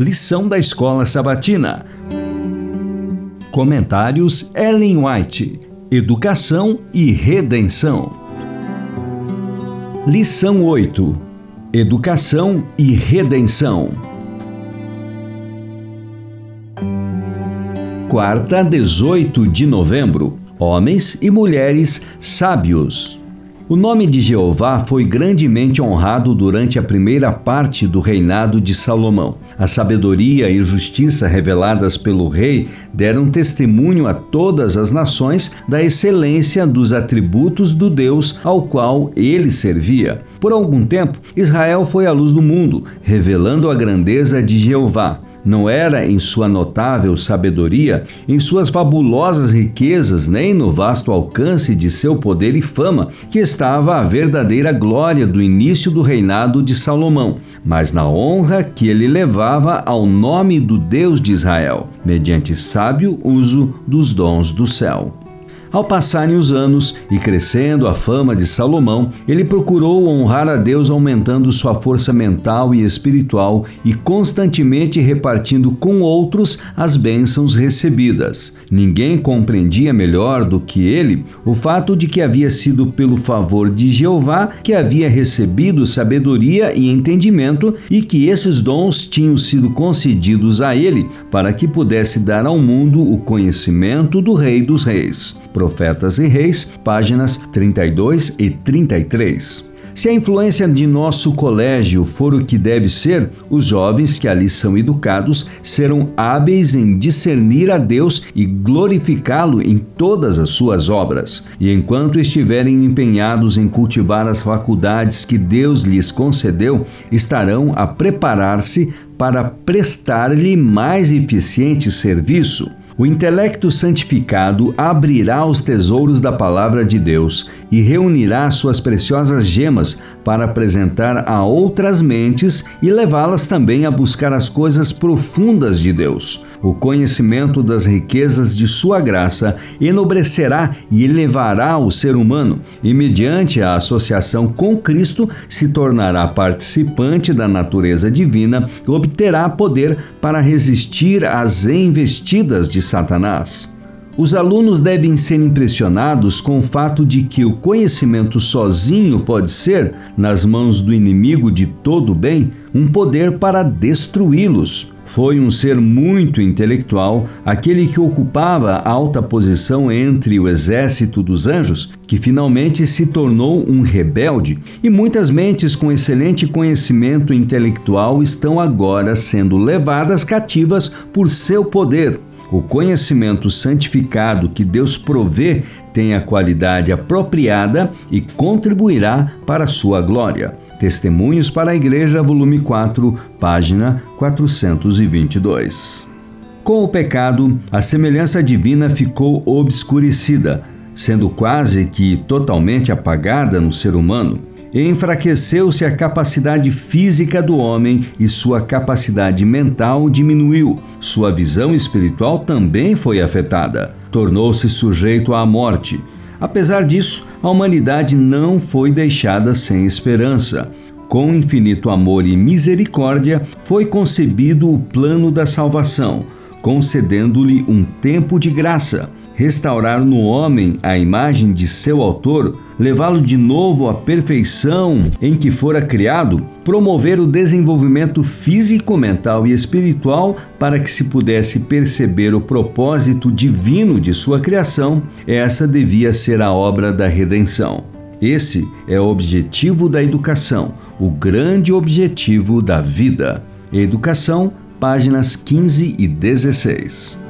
Lição da Escola Sabatina. Comentários Ellen White. Educação e Redenção. Lição 8. Educação e Redenção. Quarta, 18 de novembro. Homens e mulheres sábios. O nome de Jeová foi grandemente honrado durante a primeira parte do reinado de Salomão. A sabedoria e justiça reveladas pelo rei deram testemunho a todas as nações da excelência dos atributos do Deus ao qual ele servia. Por algum tempo, Israel foi a luz do mundo, revelando a grandeza de Jeová. Não era em sua notável sabedoria, em suas fabulosas riquezas, nem no vasto alcance de seu poder e fama que estava a verdadeira glória do início do reinado de Salomão, mas na honra que ele levava ao nome do Deus de Israel, mediante sábio uso dos dons do céu. Ao passarem os anos e crescendo a fama de Salomão, ele procurou honrar a Deus aumentando sua força mental e espiritual e constantemente repartindo com outros as bênçãos recebidas. Ninguém compreendia melhor do que ele o fato de que havia sido pelo favor de Jeová que havia recebido sabedoria e entendimento e que esses dons tinham sido concedidos a ele para que pudesse dar ao mundo o conhecimento do Rei dos Reis. Profetas e Reis, páginas 32 e 33. Se a influência de nosso colégio for o que deve ser, os jovens que ali são educados serão hábeis em discernir a Deus e glorificá-lo em todas as suas obras. E enquanto estiverem empenhados em cultivar as faculdades que Deus lhes concedeu, estarão a preparar-se para prestar-lhe mais eficiente serviço. O intelecto santificado abrirá os tesouros da palavra de Deus e reunirá suas preciosas gemas para apresentar a outras mentes e levá-las também a buscar as coisas profundas de Deus. O conhecimento das riquezas de sua graça enobrecerá e elevará o ser humano, e mediante a associação com Cristo se tornará participante da natureza divina e obterá poder para resistir às investidas de Satanás. Os alunos devem ser impressionados com o fato de que o conhecimento sozinho pode ser, nas mãos do inimigo de todo bem, um poder para destruí-los. Foi um ser muito intelectual, aquele que ocupava alta posição entre o exército dos anjos, que finalmente se tornou um rebelde, e muitas mentes com excelente conhecimento intelectual estão agora sendo levadas cativas por seu poder. O conhecimento santificado que Deus provê tem a qualidade apropriada e contribuirá para a sua glória. Testemunhos para a Igreja, volume 4, página 422. Com o pecado, a semelhança divina ficou obscurecida, sendo quase que totalmente apagada no ser humano enfraqueceu-se a capacidade física do homem e sua capacidade mental diminuiu. Sua visão espiritual também foi afetada. Tornou-se sujeito à morte. Apesar disso, a humanidade não foi deixada sem esperança. Com infinito amor e misericórdia, foi concebido o plano da salvação, concedendo-lhe um tempo de graça restaurar no homem a imagem de seu autor, levá-lo de novo à perfeição em que fora criado, promover o desenvolvimento físico, mental e espiritual para que se pudesse perceber o propósito divino de sua criação, essa devia ser a obra da redenção. Esse é o objetivo da educação, o grande objetivo da vida. Educação, páginas 15 e 16.